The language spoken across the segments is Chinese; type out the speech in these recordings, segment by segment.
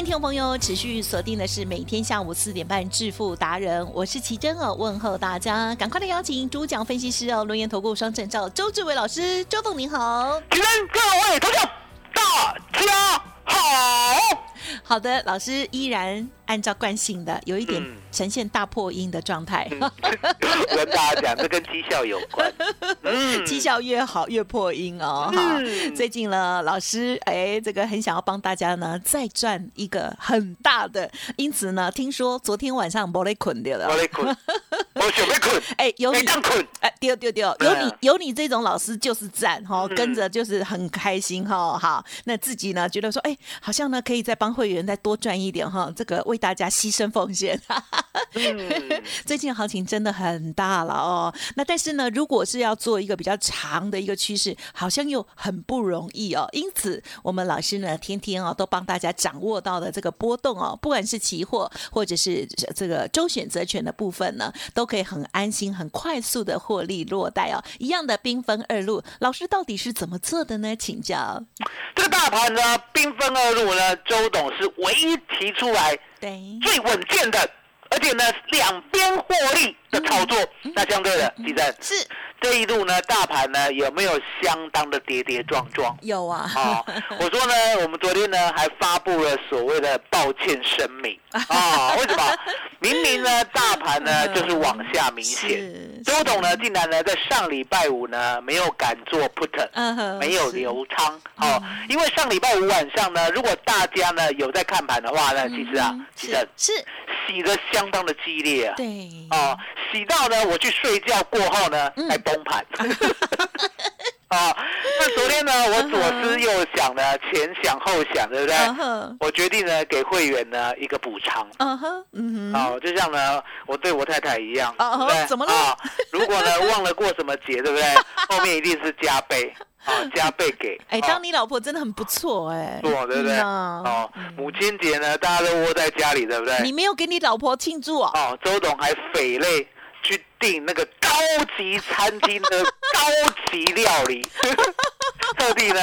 迎听众朋友持续锁定的是每天下午四点半致富达人，我是奇珍哦，问候大家，赶快的邀请主讲分析师哦，轮研投顾双证照周志伟老师，周董您好，请各位同学大家好。好的，老师依然按照惯性的有一点嗯呈现大破音的状态，我跟大家讲，这跟绩效有关。嗯。绩效越好越破音哦。最近呢，老师哎，这个很想要帮大家呢再赚一个很大的，因此呢，听说昨天晚上莫雷捆掉了我想要困，哎，有你。哎，丢丢丢，有你有你这种老师就是赞哈，嗯跟着就是很开心哈。好，那自己呢觉得说，哎，好像呢可以再帮会员再多赚一点哈，这个为大家牺牲奉献。嗯，最近行情真的很大了哦。那但是呢，如果是要做一个比较长的一个趋势，好像又很不容易哦。因此，我们老师呢，天天哦都帮大家掌握到的这个波动哦，不管是期货或者是这个周选择权的部分呢，都可以很安心、很快速的获利落袋哦。一样的兵分二路，老师到底是怎么做的呢？请教。这个大盘呢，兵分二路呢，周董是唯一提出来对，最稳健的，而且呢两边获利。的操作。那相对的，地震。是。这一路呢，大盘呢有没有相当的跌跌撞撞？有啊。啊，我说呢，我们昨天呢还发布了所谓的抱歉声明。啊，为什么？明明呢大盘呢就是往下明显，是周董呢竟然呢在上礼拜五呢没有敢做 put，没有是。留仓。哦，因为上礼拜五晚上呢，如果大家呢有在看盘的话呢，其实啊嗯，其实是是，洗的相当的激烈啊。对，哦，洗到呢，我去睡觉过后呢，还崩盘。啊，那昨天呢，我左思右想呢，前想后想，对不对？我决定呢，给会员呢一个补偿。嗯哼，嗯哼，哦，就像呢，我对我太太一样，哦对不对怎么如果呢忘了过什么节，对不对？后面一定是加倍，啊，加倍给。哎，哦当你老婆真的很不错哎，做对不对？哦，母亲节呢，大家都窝在家里，对不对？你没有给你老婆庆祝哦？哦，周董还匪类去订那个高级餐厅的 高级料理，特地呢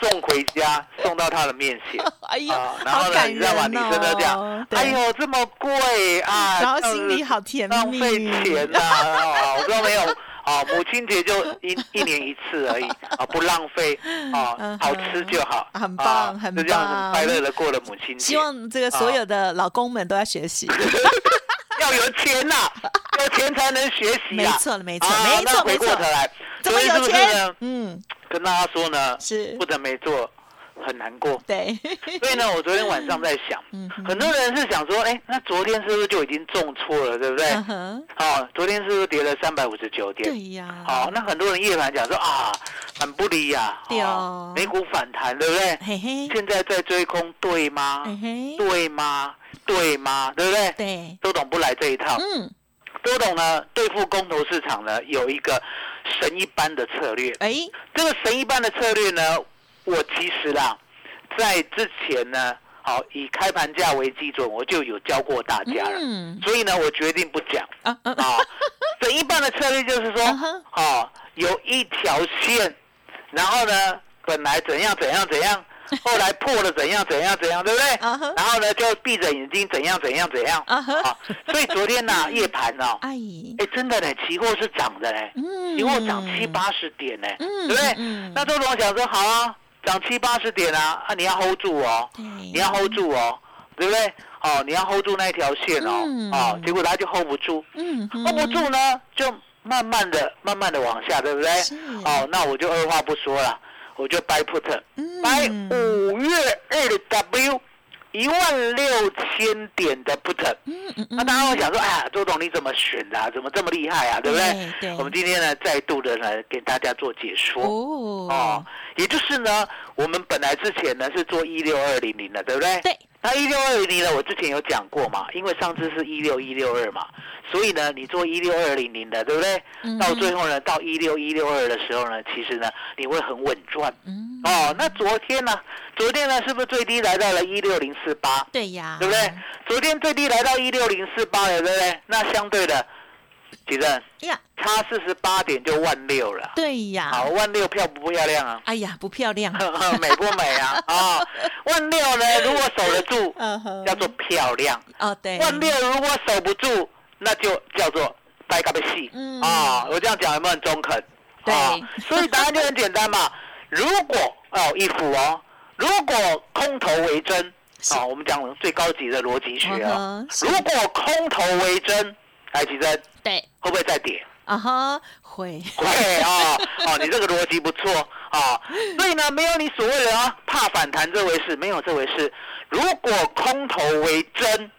送回家，送到他的面前。哎呀啊，，然后呢，你知道吗？女生都这样哦，，对哎呦，这么贵啊！然后心里好甜蜜浪费钱呐！啊，我说没有。啊，母亲节就一 一年一次而已啊，不浪费啊嗯，好吃就好，很棒很棒就这样棒很快乐的过了母亲节。希望这个所有的老公们都要学习。要有钱呐、有钱才能学习没啊。错没错啊没错那回过头来，所以是不是呢？，嗯，跟大家说呢，是不能没做，很难过。对，所以呢，我昨天晚上在想，嗯很多人是想说，哎，那昨天是不是就已经中错了，对不对？好、昨天是不是跌了三百五十九点？对呀，好、那很多人夜盘讲说啊，很不利呀、对哦美股反弹，对不对？嘿嘿，现在在追空，对吗？嘿嘿，对吗？对吗？对不对？对，周董不来这一套。嗯，周董呢，对付公投市场呢，有一个神一般的策略。哎，这个神一般的策略呢，我其实啦，在之前呢，好以开盘价为基准，我就有教过大家了。嗯，所以呢，我决定不讲啊啊，啊。一半的策略就是说哦，啊，有一条线，然后呢，本来怎样怎样怎样，后来破了怎样怎样怎样，对不对？然后呢，就闭着眼睛怎样怎样怎样。啊所以昨天呢、夜盘呢、哎，哎，真的呢，期货是涨的嘞，嗯期货涨七八十点呢，嗯对不对？嗯那周总想说，好啊，涨七八十点啊，啊，你要 hold 住哦，你要 hold 住哦，对不对？哦，你要 hold 住那一条线哦，嗯哦，结果他就 hold 不住嗯，hold 不住呢，就慢慢的、慢慢的往下，对不对是？哦，那我就二话不说了，我就 buy put，嗯 buy 五月二的 W。一万六千点的 put，嗯嗯那大家会想说，哎呀，周董你怎么选的、啊？怎么这么厉害啊？对不对？对对我们今天呢，再度的来，给大家做解说。哦哦，也就是呢，我们本来之前呢是做一六二零零的，对不对？对。那一六二零零呢，我之前有讲过嘛，因为上次是一六一六二嘛，所以呢，你做一六二零零的，对不对？嗯到最后呢，到一六一六二的时候呢，其实呢，你会很稳赚。嗯哦，那昨天呢？昨天呢，是不是最低来到了一六零四八？对呀，对不对？昨天最低来到一六零四八了，对不对？那相对的，几正呀，差四十八点就万六了。对呀，好，万六漂不漂亮啊？哎呀，不漂亮，美不美啊？啊、万六呢，如果守得住，叫做漂亮；哦对，万六如果守不住，那就叫做白嘎的戏。嗯啊，我这样讲有没有很中肯？对啊，所以答案就很简单嘛。如果哦，一幅哦，如果空头为真，是啊，我们讲最高级的逻辑学嗯啊如果空头为真，来，其真对，会不会再跌？啊哈，会，会啊，哦，你这个逻辑不错啊，所以呢，没有你所谓的啊怕反弹这回事，没有这回事。如果空头为真，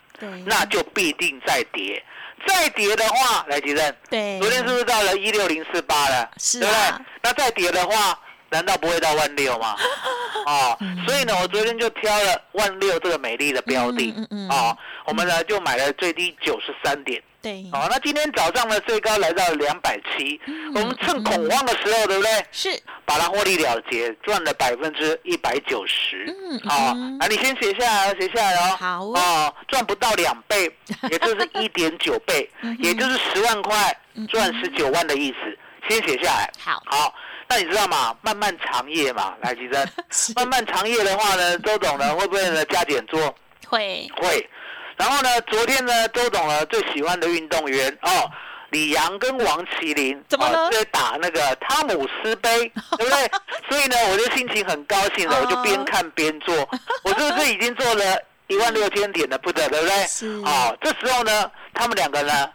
那就必定再跌。再跌的话，来吉正，对，昨天是不是到了一六零四八了？是对不啊对？那再跌的话，难道不会到万六吗？哦，嗯所以呢，我昨天就挑了万六这个美丽的标的嗯嗯我们呢就买了最低九十三点。对，好，那今天早上呢，最高来到两百七，嗯我们趁恐慌的时候，对不对？是，把它获利了结，赚了百分之一百九十。嗯好嗯，那你先写下来哦，写下来哦。好哦哦，赚不到两倍，也就是一点九倍也就是十万块赚十九万的意思，先写下来。好，好，那你知道吗？漫漫长夜嘛，来，吉珍 是，漫漫长夜的话呢，周董呢会不会呢加减做？会，会。然后呢，昨天呢，周董呢最喜欢的运动员哦，李阳跟王麒麟怎么了哦在打那个汤姆斯杯，对不对？所以呢，我就心情很高兴了，哦我就边看边做。我是不是已经做了一万六千点的不得，对不对？好哦，这时候呢，他们两个呢，哦，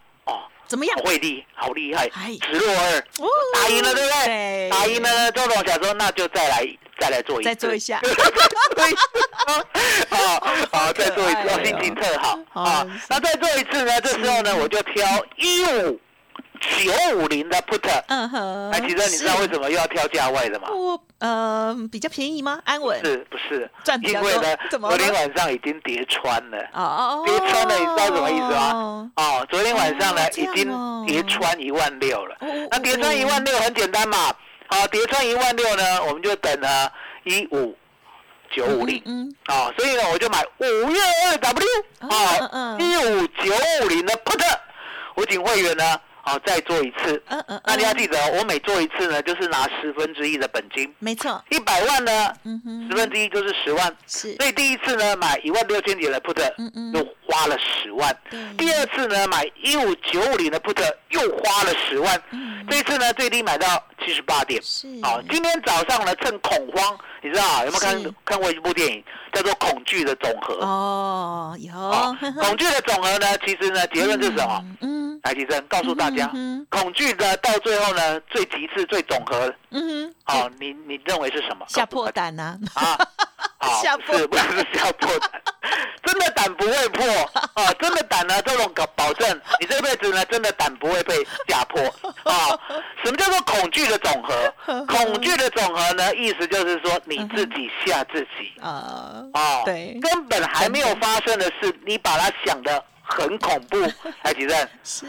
怎么样好？会力，好厉害哎，直落二，哦打赢了，对不对？打赢了，周董想说，那就再来，再来做一次，再做一下 对，哦，好，再做一次，心情特好好啊。那再做一次呢？这时候呢，我就挑一五九五零的 put。嗯哼，哎，其实你知道为？什么又要挑价位的吗？我呃比较便宜吗？安稳是不是？赚比较多因为呢，昨天晚上已经跌穿了。哦哦，跌穿了，你知道什么意思吗？哦，昨天晚上呢已经跌穿一万六了哦哦。那跌穿一万六很简单嘛，好，跌穿一万六呢，我们就等呢一五九五零。嗯，哦，所以呢，我就买五月二 W 嗯哦嗯，一五九五零的 put，我请会员呢，哦，再做一次。嗯嗯，那你要嗯记得哦，我每做一次呢，就是拿十分之一的本金，没错，一百万呢，嗯哼，十分之一就是十万。是所以第一次呢，买一万六千点的 put，嗯嗯又花了十万。对第二次呢，买一五九五零的 put，又花了十万。嗯这一次呢，最低买到七十八点。是好，今天早上呢，趁恐慌，你知道啊有没有看看过一部电影，叫做《恐惧的总和》？哦，有哦，恐惧的总和呢，其实呢，结论是什么？？嗯来，提生告诉大家，嗯恐惧的到最后呢，最极致、最总和，嗯哼，哦，你你认为是什么？吓破胆呐，啊！啊，吓破是不是吓破胆？真的胆不会破啊！真的胆呢，这种保保证 你这辈子呢，真的胆不会被吓破啊！什么叫做恐惧的总和？恐惧的总和呢，意思就是说你自己吓自己啊，哦，对根本还没有发生的事，你把它想的很恐怖。台积电，是，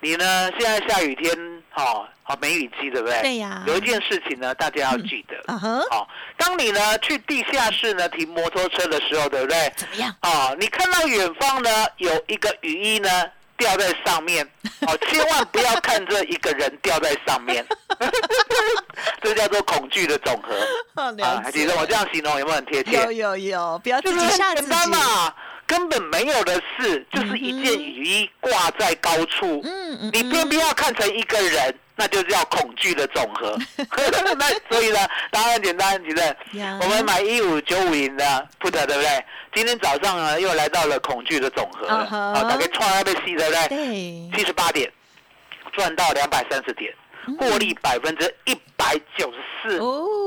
你呢？现在下雨天，哦，好梅雨季，对不对？对呀有一件事情呢，大家要记得。嗯哼，好，当你呢去地下室呢停摩托车的时候，对不对？怎么样？哦，你看到远方呢有一个雨衣呢掉在上面，哦，千万不要看这一个人掉在上面，这叫做恐惧的总和哦了啊。解其实我这样形容有没有很贴切？有有有，不要自就是己吓自很简单己。嘛，根本没有的事，就是一件雨衣挂在高处，嗯嗯，你偏偏要看成一个人，那就叫恐惧的总和。那所以呢，答案很简单，其实呀。我们买一五九五零的 put 对不对？今天早上呢又来到了恐惧的总和了，啊，大概创那被戏对不对？对，七十八点，赚到两百三十点，获利百分之一百九十四，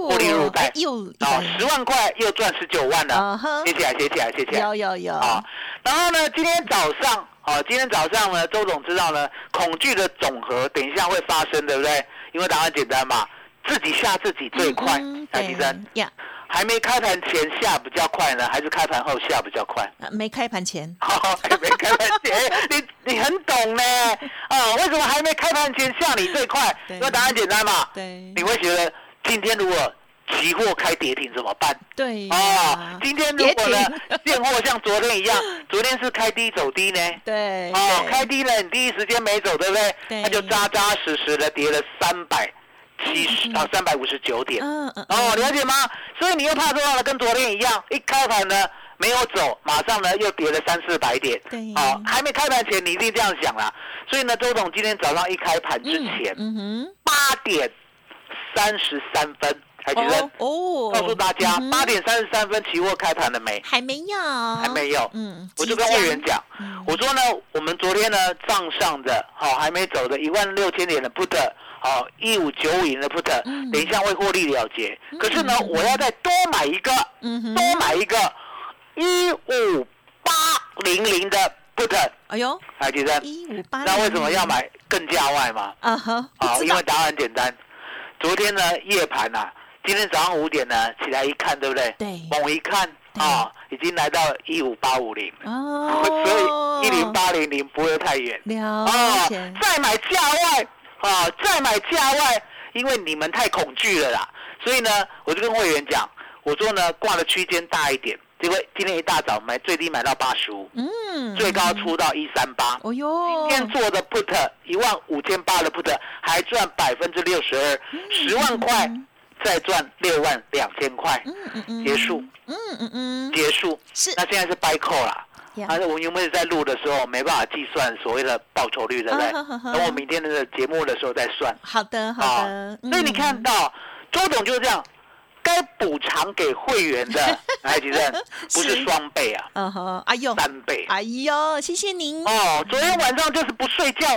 获利入袋哎又啊，十万块又赚十九万了嗯，哼写起来，写起来，写起来。有有有，啊，然后呢，今天早上，啊，今天早上呢，周总知道呢，恐惧的总和等一下会发生，对不对？因为答案简单嘛，自己吓自己最快嗯，台积生对呀，还没开盘前下比较快呢，还是开盘后下比较快？啊没开盘前，没开盘前，你你很懂呢，啊，为什么还没开盘前下你最快？因为答案简单嘛，对你会觉得今天如果期货开跌停怎么办？对啊呀，，今天如果呢跌现货像昨天一样，昨天是开低走低呢，对，哦，对开低了，你第一时间没走，对不对？对它就扎扎实实的跌了三百七十啊，三百五十九点。嗯嗯哦，了解吗？所以你又怕做到了，跟昨天一样，一开盘呢没有走，马上呢又跌了三四百点。对哦，还没开盘前你一定这样想啦。所以呢，周董今天早上一开盘之前，嗯哼，八点三十三分，还记得？哦，告诉大家八点三十三分期货开盘了没？还没有，还没有。嗯，我就跟会员讲，嗯我说呢，我们昨天呢账上的好、还没走的一万六千点的 put，好一五九五零的 put，、嗯等一下会获利了结。可是呢，嗯我要再多买一个，嗯，多买一个一五八零零的 put，哎呦，还记得？一五八，那为什么要？买更价外嘛？啊哈，因为答案很简单。昨天呢夜盘啊，今天早上五点呢起来一看，对不对？对猛一看对啊，已经来到一五八五零。哦，所以一零八零零不会太远了啊解，，再买价外啊，再买价外，因为你们太恐惧了啦。所以呢，我就跟会员讲，我说呢，挂的区间大一点，结果今天一大早买最低买到八十五，嗯，最高出到一三八。哦哟，今天做的 put 一万五千八的 put 还赚百分之六十二，十万块再赚六万两千块，嗯嗯嗯，结束嗯嗯嗯，结束。是那现在是 buy call 啦。呀但是我们因为在录的时候没办法计算所谓的报酬率，对不对？等我明天的节目的时候再算。好的好啊的，所以你看嗯到周董就是这样，该补偿给会员的，哎吉正 不是是。双倍啊，嗯哼，哎呦，三倍。哎呦，谢谢您，哦，昨天晚上就是不睡觉，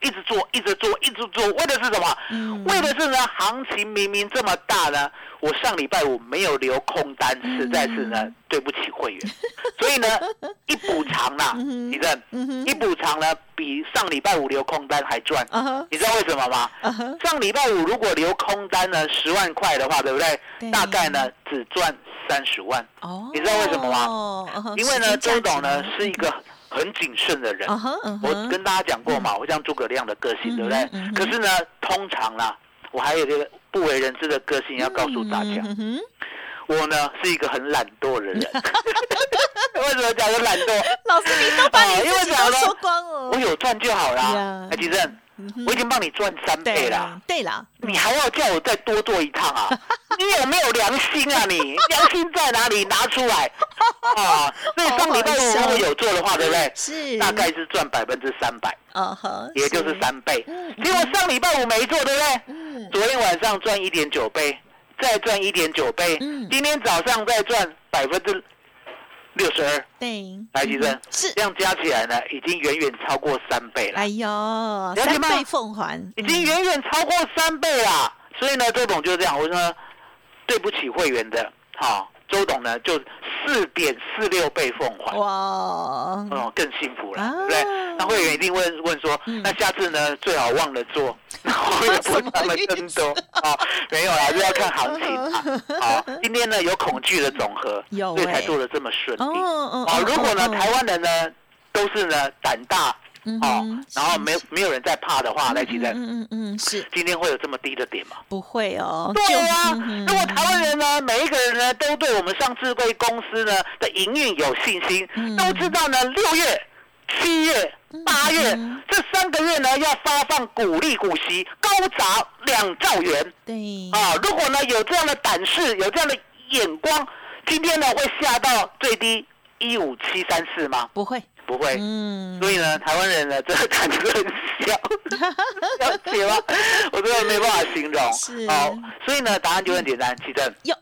一直做，一直做，一直做，为的是什么？嗯。为的是呢，行情明明这么大呢，我上礼拜五没有留空单，嗯。实在是呢对不起会员，所以呢 一补偿啦，嗯哼。你正嗯一补偿呢比上礼拜五留空单还赚，你知道为什么吗？上礼拜五如果留空单呢十万块的话，对不对？对。大概呢只赚三十万，哦，你知道为什么吗？因为呢周董呢是一个很谨慎的人。我跟大家讲过嘛，我像诸葛亮的个性，对不对？可是呢，通常啦，我还有一个不为人知的个性要告诉大家，我呢是一个很懒惰的人。为什么讲我懒惰？老师，你都把你自己都说光了我。有赚就好啦呀。哎，吉正，我已经帮你赚三倍对啦，对啦，你还要叫我再多做一趟啊？你有没有良心啊你？良心在哪里？拿出来啊！所以上礼拜五如果有做的话，对不对？是大概是赚百分之三百。也就是三倍嗯。结果上礼拜五没做，对不对？嗯，昨天晚上赚一点九倍，再赚一点九倍嗯，今天早上再赚百分之六十二，对，来，吉生嗯，是。这样加起来呢，已经远远超过三倍了。哎，呦，了解吗三倍奉还，已经远远超过三倍了。所以呢，周董就这样，我说对不起会员的，好，周董呢就四点四六倍奉还。哇，哦，更幸福了，啊对不对？那会员一定问问说，嗯那下次呢最好忘了做，然后也不那么更多哦，没有啦，就要看行情啊。好，今天呢有恐惧的总和，有所以才欸做的这么顺利。哦哦哦，如果呢哦台湾人呢都是呢胆大嗯哦，然后没有没有人在怕的话，来记得嗯嗯是。今天会有这么低的点吗？不会哦，对啊如果台湾人呢，每一个人呢，都对我们上智贵公司呢的营运有信心，嗯。都知道呢，六月七月、八月嗯。这三个月呢，要发放股利股息，高达两兆元。对，啊！如果呢有这样的胆识，有这样的眼光，今天呢会下到最低一五七三四吗？不会，不会。嗯，所以呢，台湾人呢，这个胆子很小，了解吗？我真的没办法形容。是哦，所以呢，答案就很简单，其正哟。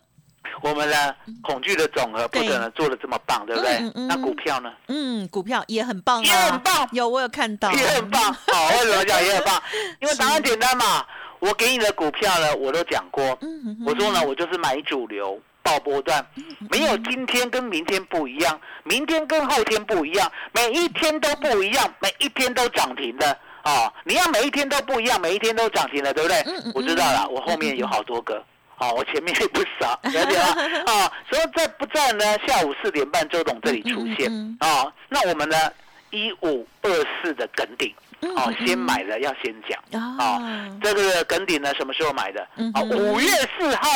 我们呢，恐惧的总和不可能做的这么棒，对不对那股票呢，嗯，股票也很棒啊，也很棒有我有看到，也很棒。好，为什么讲也很棒？因为答案简单嘛。我给你的股票呢，我都讲过。嗯，嗯，我说呢，我就是买主流爆波段，没有今天跟明天不一样，明天跟后天不一样，每一天都不一样，每一天都涨停的啊、你要每一天都不一样，每一天都涨停的，对不对？我知道了，我后面有好多个。哦，我前面也不少，了解吗？啊，所以在不在呢？下午四点半，周董这里出现嗯啊。那我们呢？一五二四的梗顶，嗯哦，先买的要先讲。啊，这个梗顶呢，什么时候买的？啊，五月四号，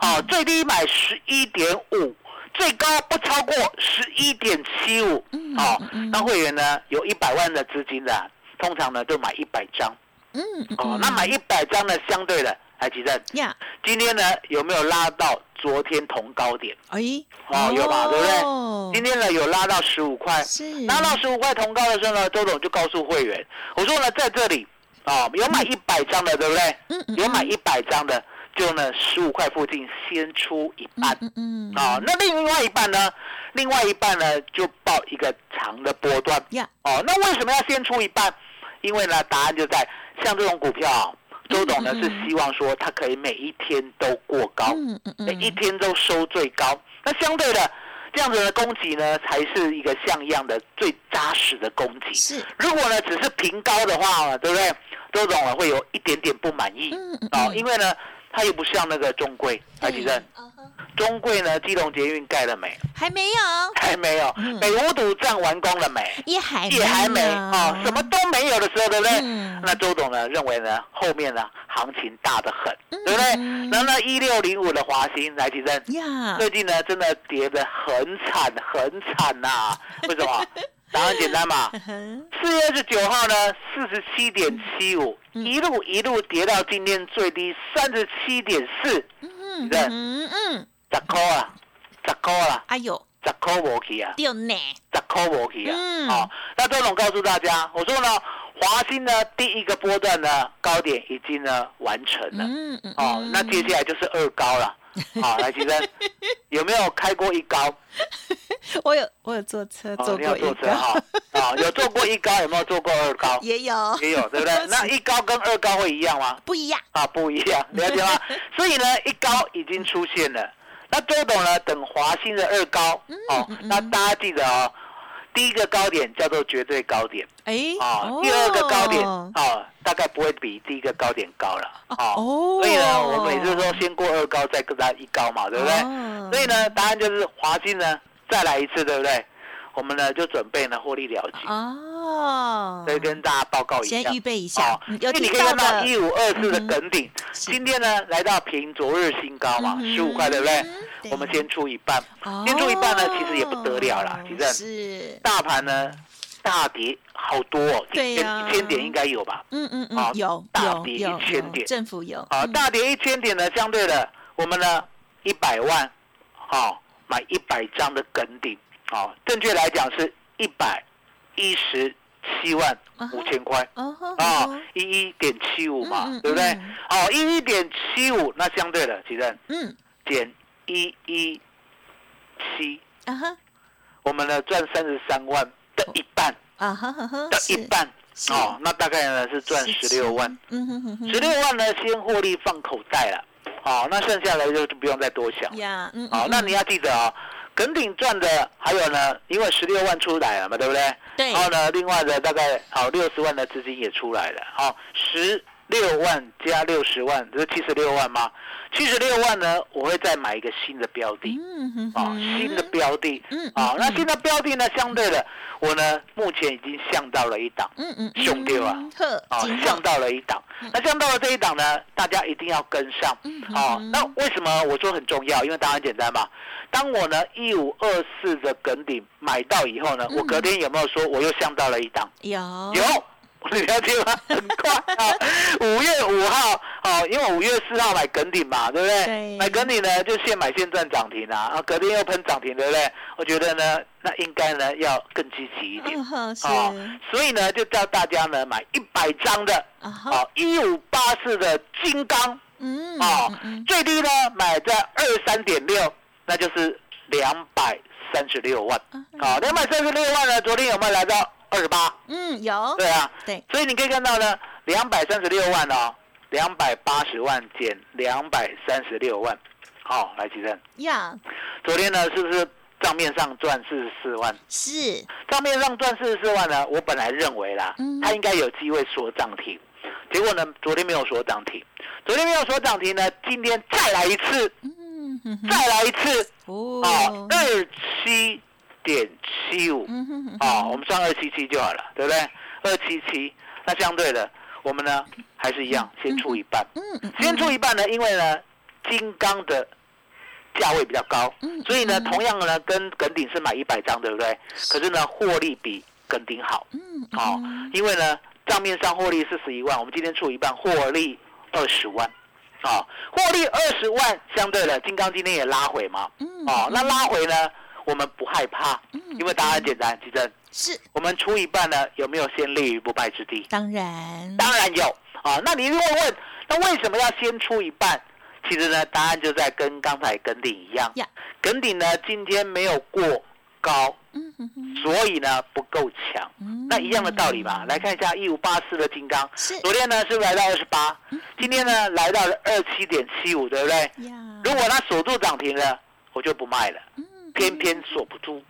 啊，最低买十一点五，最高不超过十一点七五嗯，啊嗯嗯。那会员呢，有一百万的资金的，通常呢就买一百张，嗯，嗯哦，那买一百张呢，相对的，来吉正，呀，今天呢有没有拉到昨天同高点？哎，哦，有吧，对不对？哦今天呢有拉到十五块，是拉到十五块同高的时候呢，周总就告诉会员，我说呢，在这里哦、有买一百张的，对不对？嗯嗯有买一百张的，就呢十五块附近先出一半嗯嗯啊、那另外一半呢，另外一半呢就报一个长的波段呀，哦。那为什么要先出一半？因为呢，答案就在像这种股票啊，周董呢是希望说它可以每一天都过高，嗯嗯每一天都收最高。那相对的，这样子的攻击呢，才是一个像样的最扎实的攻击。是，如果呢只是平高的话，对不对？周总呢会有一点点不满意嗯嗯哦，因为呢它又不像那个中贵，台积电，嗯哼中贵呢基隆捷运盖了没？还没有，还没有嗯。北五堵站完工了没？也还也还没有啊，什么都没有的时候，对不对？嗯那周董呢认为呢后面呢行情大得很，嗯对不对嗯？然后呢一六零五的华兴来提升，呀，最近呢真的跌得很惨很惨呐、为什么？答案简单嘛。嗯哼。四月二十九号呢，四十七点七五，嗯。一路一路跌到今天最低三十七点四，嗯对嗯嗯，十块啊，十块啊，哎呦，十块无去啊，丢呢，十块无去啊。嗯。好、那周总告诉大家，我说呢，华兴呢第一个波段呢高点已经呢完成了，嗯嗯，哦，那接下来就是二高了。好，来，先生 有没有开过一高？我有我有坐车哦，坐你要坐过一个，车哈，啊，有坐过一高，有没有坐过二高？也有也有，对不对？那一高跟二高会一样吗？不一样，啊，不一样，了解吗？所以呢，一高已经出现了。那周董呢，等华兴的二高哦那大家记得哦，第一个高点叫做绝对高点哎，啊，第二个高点哦啊，大概不会比第一个高点高了啊。哦所以呢，我每次说先过二高，再跟它一高嘛，对不对？哦所以呢，答案就是华金呢再来一次，对不对？我们呢就准备呢获利了结，哦，所以跟大家报告一下。先预备一下哦，嗯有因为你听到可以看到的一五二四的梗顶，是。今天呢来到平昨日新高嘛，十五块，对不对？对。我们先出一半，哦。先出一半呢，其实也不得了啦，其实是，大盘呢大跌好多哦，一千对呀。一千点应该有吧？嗯嗯好嗯，有大跌有1000有点。政府有，啊，嗯。大跌一千点呢，相对的，我们呢一百万，好买一百张的梗顶，好，正确来讲是一百一十七万五千块。啊哦，一一点七五嘛，嗯嗯对不对？嗯？哦，一一点七五，那相对的，其任嗯。减一一七，啊哈。我们呢赚三十三万的一半。啊哈哈哈，的一半，是。哦，那大概呢是赚十六万，，嗯哼哼哼，十六万呢先获利放口袋了，好，那剩下来就就不用再多想。呀，嗯，好，嗯嗯那你要记得啊，梗顶赚的还有呢，因为十六万出来了嘛，对不对？对然后呢，另外的大概好六十万的资金也出来了，好十六万加六十万，这是七十六万吗？七十六万呢，我会再买一个新的标的。嗯哼啊，新的标的，嗯啊，那新的标的呢，相对的，我呢目前已经向到了一档，嗯嗯，兄弟啊。呵，啊，金向到了一档，那向到了这一档呢，大家一定要跟上，嗯啊，那为什么我说很重要？因为答案很简单嘛，当我呢一五二四的梗顶买到以后呢，我隔天有没有说我又向到了一档？有。有，你了解吗？很快啊！五月五号，哦，因为五月四号买梗顶嘛，对不对？对买梗顶呢，就现买现赚涨停啊，啊，隔天又喷涨停，对不对？我觉得呢，那应该呢要更积极一点嗯。哦，所以呢，就叫大家呢买一百张的，啊一五八四的金刚，嗯哦嗯嗯，最低呢买在二三点六，那就是两百三十六万，啊，两百三十六万呢，昨天有没有来到二十八？嗯有。对啊，对。所以你可以看到呢，两百三十六万哦，两百八十万减两百三十六万，好、来吉正，呀。昨天呢是不是账面上赚四十四万？是。账面上赚四十四万呢，我本来认为啦嗯，它应该有机会锁涨停，结果呢，昨天没有锁涨停，昨天没有锁涨停呢，今天再来一次，嗯再来一次，哦。哦，二七点七五，嗯哼哼。哦，我们算二七七就好了，对不对？二七七，那相对的，我们呢还是一样，先出一半。嗯嗯先出一半呢，因为呢，金刚的价位比较高嗯，所以呢，嗯。同样呢，跟耿鼎是买一百张，对不对？可是呢，获利比耿鼎好，嗯哦，因为呢，账面上获利四十一万，我们今天出一半，获利二十万，啊，获利二十万，相对的，金刚今天也拉回嘛，嗯哦，那拉回呢，我们不害怕，因为答案简单，其实是我们出一半呢，有没有先立于不败之地？当然。当然有。啊。那你如果问，那为什么要先出一半？其实呢，答案就在跟刚才耿鼎一样。呀，耿鼎呢今天没有过高，嗯哼哼。所以呢不够强。嗯。那一样的道理吧，来看一下一五八四的金刚，是。昨天呢是不是来到二十八，今天呢来到了二七点七五，对不对？呀。如果它锁住涨停了，我就不卖了。嗯偏偏锁不住，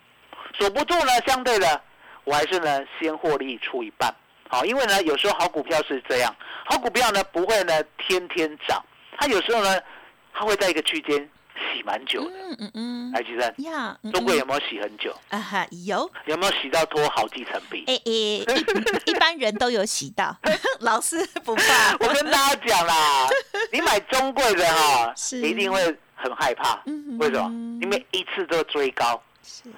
锁不住呢，相对的，我还是呢先获利出一半，好，因为呢有时候好股票是这样，好股票呢不会呢天天涨，它有时候呢它会在一个区间洗蛮久的。嗯嗯嗯来，吉生，中国嗯有没有洗很久？啊哈有有没有洗到脱好几层皮？哎哎，一一般人都有洗到，老师不怕。我跟大家讲啦，你买中贵的哈，是你一定会很害怕嗯。为什么？因为一次都追高。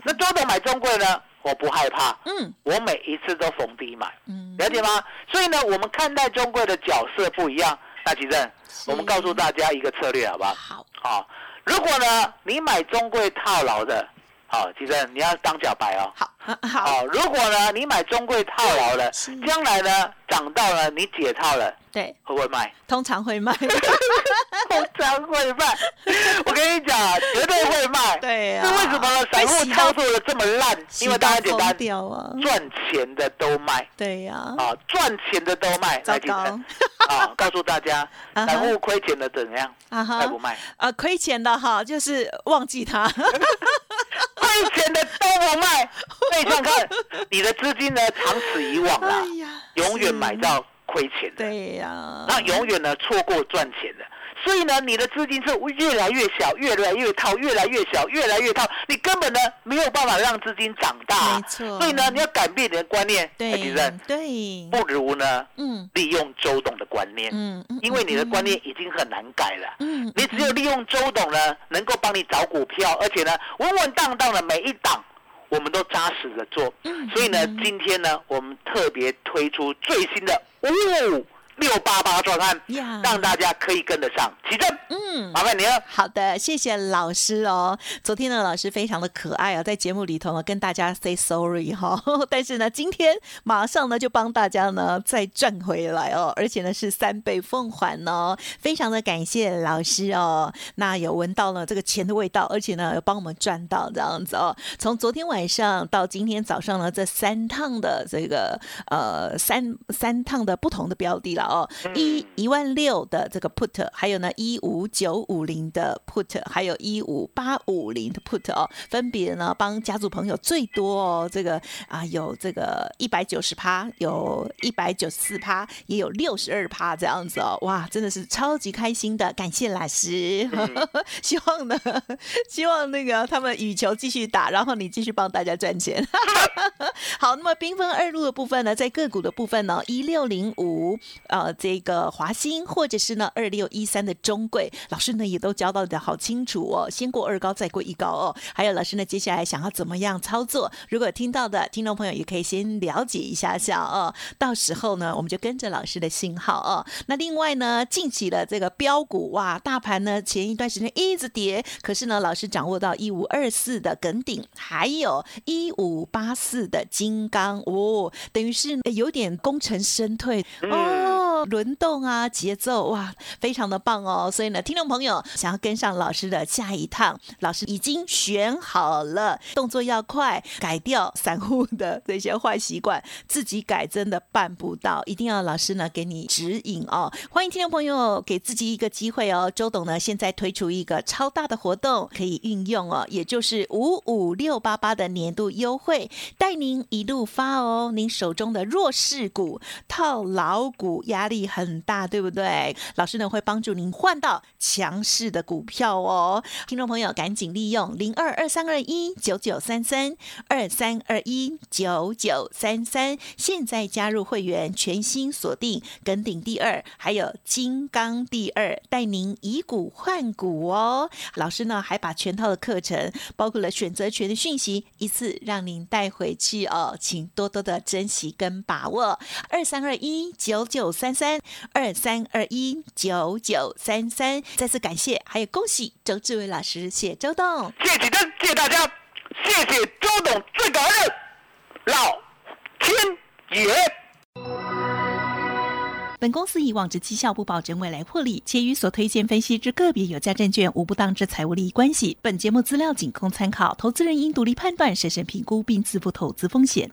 那周董买中贵呢，我不害怕，嗯我每一次都逢低买。嗯，了解吗？所以呢，我们看待中贵的角色不一样。那其正，我们告诉大家一个策略，好不好？好，好、如果呢你买中贵套牢的，好、其正你要当小白哦。好，啊好，好、如果呢你买中贵套牢了，将来呢涨到了你解套了，对，会不会卖？通常会卖。通常会卖。我跟你讲，绝对会卖。对呀那为什么呢？散户操作的这么烂？因为大家简单，掉啊。赚钱的都卖。对呀，啊，赚钱的都卖，糟来记得糕啊！告诉大家，啊哈散户亏钱的怎样？啊卖不卖？啊，亏钱的哈，就是忘记他。亏钱的都不卖。那你想想看，你的资金呢，长此以往啊，呀，永远买到亏钱的，对呀，那永远呢错过赚钱的。所以呢，你的资金是越来越小，越来越套，越来越小，越来越套，你根本呢没有办法让资金长大。没错。所以呢，你要改变你的观念，对哎其实对，不如呢嗯。利用周董的观念，嗯嗯，因为你的观念已经很难改了。嗯，你只有利用周董呢，能够帮你找股票，而且呢，稳稳当当的每一档，我们都扎实的做。嗯所以呢，今天呢，我们特别推出最新的五六八八专案呀，让大家可以跟得上。起正，嗯。麻烦你了。好的，谢谢老师哦。昨天呢，老师非常的可爱啊，在节目里头呢跟大家 say sorry 哈、但是呢，今天马上呢就帮大家呢再赚回来哦，而且呢是三倍奉还哦，非常的感谢老师哦。那有闻到了这个钱的味道，而且呢有帮我们赚到这样子哦。从昨天晚上到今天早上呢，这三趟的这个呃三三趟的不同的标的啦。少哦，一一万六的这个 put，还有呢一五九五零的 put，还有一五八五零的 put 哦，分别呢帮家族朋友最多哦，这个啊有这个一百九十趴，有一百九十四趴，也有六十二趴这样子哦，哇，真的是超级开心的，感谢老师，希望呢，希望那个他们羽球继续打，然后你继续帮大家赚钱。好，那么缤纷二路的部分呢，在个股的部分呢，一六零五呃这个华兴，或者是呢二六一三的中贵，老师呢也都教到的好清楚哦，先过二高再过一高哦。还有老师呢，接下来想要怎么样操作？如果听到的听众朋友也可以先了解一下下哦，到时候呢，我们就跟着老师的信号哦。那另外呢，近期的这个标股哇，大盘呢前一段时间一直跌，可是呢，老师掌握到一五二四的梗顶，还有一五八四的金刚哦，等于是有点功成身退哦，轮动啊，节奏哇，非常的棒哦。所以呢，听众朋友想要跟上老师的下一趟，老师已经选好了，动作要快，改掉散户的这些坏习惯，自己改真的办不到，一定要老师呢给你指引哦。欢迎听众朋友给自己一个机会哦，周董呢现在推出一个超大的活动，可以运用哦，也就是五五六八八的年度优惠，带您一路发哦。您手中的弱势股、套牢股压力力很大，对不对？老师呢会帮助您换到强势的股票哦。听众朋友赶紧利用零二二三二一九九三三二三二一九九三三，现在加入会员，全新锁定跟顶第二，还有金刚第二，带您以股换股哦。老师呢还把全套的课程，包括了选择权的讯息，一次让您带回去哦，请多多的珍惜跟把握。二三二一九九三三二三二一九九三三，再次感谢，还有恭喜周志伟老师，谢谢周董。谢谢灯，谢谢大家，谢谢周董，最感人老天爷。本公司以往之绩效不保证未来获利，且与所推荐分析之个别有价证券无不当之财务利益关系。本节目资料仅供参考，投资人应独立判断、审慎评估并自负投资风险。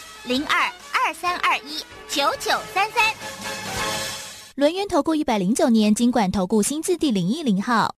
零二二三二一九九三三。轮源投顾一百零九年金管投顾新字第零一零号。